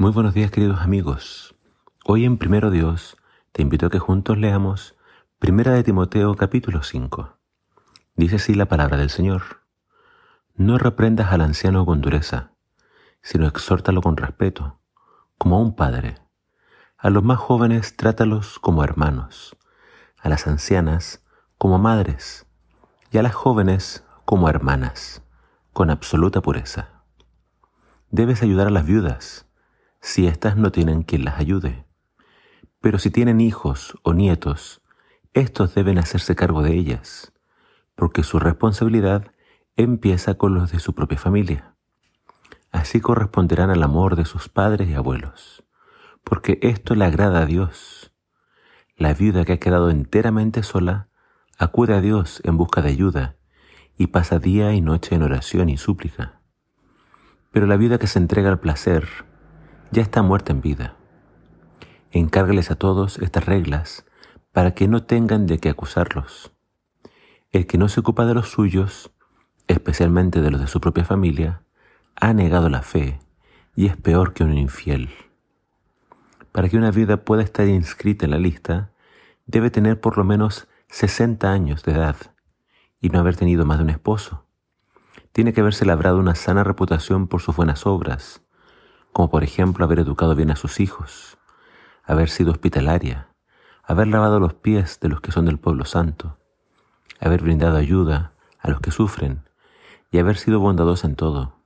Muy buenos días queridos amigos. Hoy en Primero Dios te invito a que juntos leamos Primera de Timoteo capítulo 5. Dice así la palabra del Señor. No reprendas al anciano con dureza, sino exhórtalo con respeto, como a un padre. A los más jóvenes trátalos como hermanos, a las ancianas como madres, y a las jóvenes como hermanas, con absoluta pureza. Debes ayudar a las viudas, si éstas no tienen quien las ayude. Pero si tienen hijos o nietos, estos deben hacerse cargo de ellas, porque su responsabilidad empieza con los de su propia familia. Así corresponderán al amor de sus padres y abuelos, porque esto le agrada a Dios. La viuda que ha quedado enteramente sola acude a Dios en busca de ayuda y pasa día y noche en oración y súplica. Pero la viuda que se entrega al placer ya está muerta en vida. Encárgales a todos estas reglas para que no tengan de qué acusarlos. El que no se ocupa de los suyos, especialmente de los de su propia familia, ha negado la fe y es peor que un infiel. Para que una viuda pueda estar inscrita en la lista, debe tener por lo menos 60 años de edad y no haber tenido más de un esposo. Tiene que haberse labrado una sana reputación por sus buenas obras, como por ejemplo haber educado bien a sus hijos, haber sido hospitalaria, haber lavado los pies de los que son del pueblo santo, haber brindado ayuda a los que sufren y haber sido bondadosa en todo.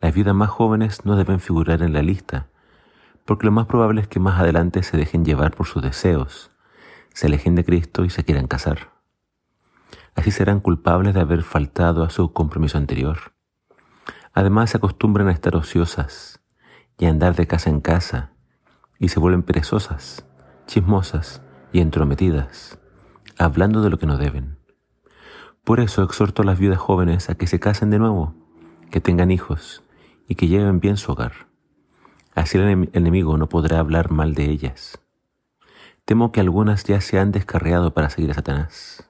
Las viudas más jóvenes no deben figurar en la lista, porque lo más probable es que más adelante se dejen llevar por sus deseos, se alejen de Cristo y se quieran casar. Así serán culpables de haber faltado a su compromiso anterior. Además acostumbran a estar ociosas y a andar de casa en casa y se vuelven perezosas, chismosas y entrometidas, hablando de lo que no deben. Por eso exhorto a las viudas jóvenes a que se casen de nuevo, que tengan hijos y que lleven bien su hogar. Así el enemigo no podrá hablar mal de ellas. Temo que algunas ya se han descarriado para seguir a Satanás.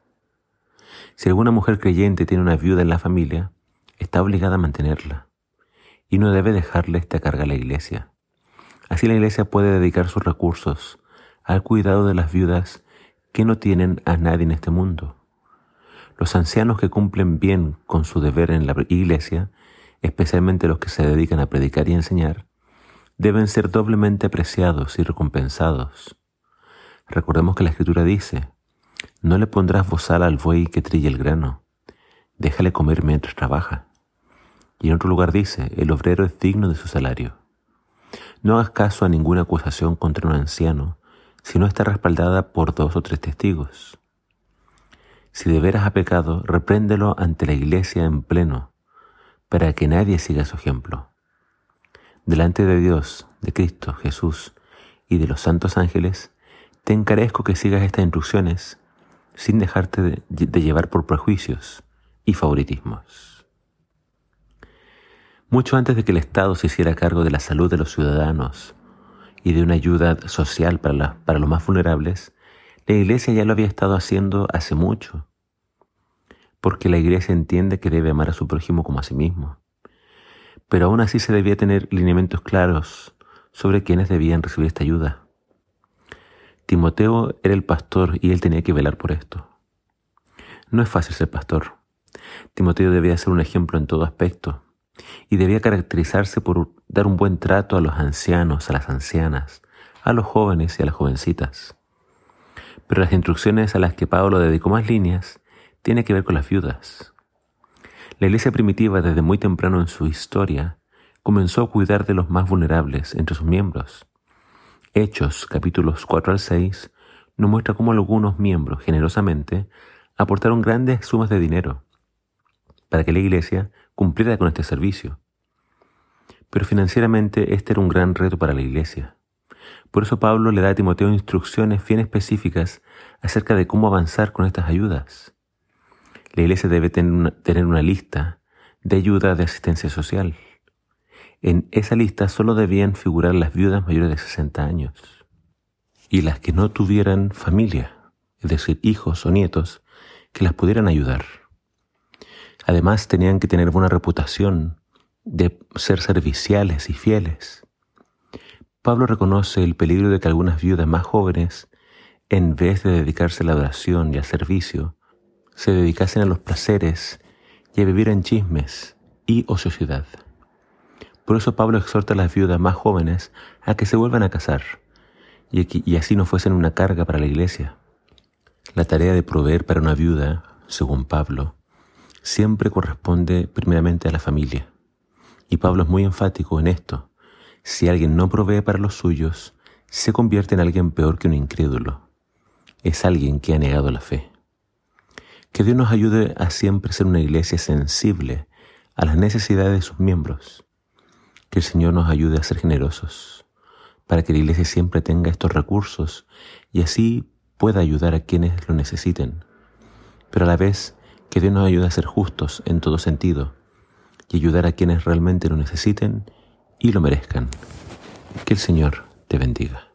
Si alguna mujer creyente tiene una viuda en la familia, está obligada a mantenerla y no debe dejarle esta carga a la iglesia. Así la iglesia puede dedicar sus recursos al cuidado de las viudas que no tienen a nadie en este mundo. Los ancianos que cumplen bien con su deber en la iglesia, especialmente los que se dedican a predicar y enseñar, deben ser doblemente apreciados y recompensados. Recordemos que la Escritura dice, no le pondrás bozal al buey que trille el grano, déjale comer mientras trabaja. Y en otro lugar dice, el obrero es digno de su salario. No hagas caso a ninguna acusación contra un anciano si no está respaldada por dos o tres testigos. Si de veras ha pecado, repréndelo ante la iglesia en pleno, para que nadie siga su ejemplo. Delante de Dios, de Cristo, Jesús y de los santos ángeles, te encarezco que sigas estas instrucciones sin dejarte de, de llevar por prejuicios y favoritismos. Mucho antes de que el Estado se hiciera cargo de la salud de los ciudadanos y de una ayuda social para, para los más vulnerables, la Iglesia ya lo había estado haciendo hace mucho, porque la Iglesia entiende que debe amar a su prójimo como a sí mismo. Pero aún así se debía tener lineamientos claros sobre quiénes debían recibir esta ayuda. Timoteo era el pastor y él tenía que velar por esto. No es fácil ser pastor. Timoteo debía ser un ejemplo en todo aspecto y debía caracterizarse por dar un buen trato a los ancianos, a las ancianas, a los jóvenes y a las jovencitas. Pero las instrucciones a las que Pablo dedicó más líneas tienen que ver con las viudas. La iglesia primitiva desde muy temprano en su historia comenzó a cuidar de los más vulnerables entre sus miembros. Hechos capítulos 4 al 6 nos muestra cómo algunos miembros generosamente aportaron grandes sumas de dinero para que la iglesia cumpliera con este servicio. Pero financieramente este era un gran reto para la iglesia. Por eso Pablo le da a Timoteo instrucciones bien específicas acerca de cómo avanzar con estas ayudas. La iglesia debe tener una, lista de ayuda de asistencia social. En esa lista solo debían figurar las viudas mayores de 60 años y las que no tuvieran familia, es decir, hijos o nietos, que las pudieran ayudar. Además tenían que tener buena reputación de ser serviciales y fieles. Pablo reconoce el peligro de que algunas viudas más jóvenes, en vez de dedicarse a la oración y al servicio, se dedicasen a los placeres y a vivir en chismes y ociosidad. Por eso Pablo exhorta a las viudas más jóvenes a que se vuelvan a casar y, así no fuesen una carga para la iglesia. La tarea de proveer para una viuda, según Pablo, siempre corresponde primeramente a la familia. Y Pablo es muy enfático en esto. Si alguien no provee para los suyos, se convierte en alguien peor que un incrédulo. Es alguien que ha negado la fe. Que Dios nos ayude a siempre ser una iglesia sensible a las necesidades de sus miembros. Que el Señor nos ayude a ser generosos, para que la iglesia siempre tenga estos recursos y así pueda ayudar a quienes lo necesiten. Pero a la vez, que Dios nos ayude a ser justos en todo sentido y ayudar a quienes realmente lo necesiten y lo merezcan. Que el Señor te bendiga.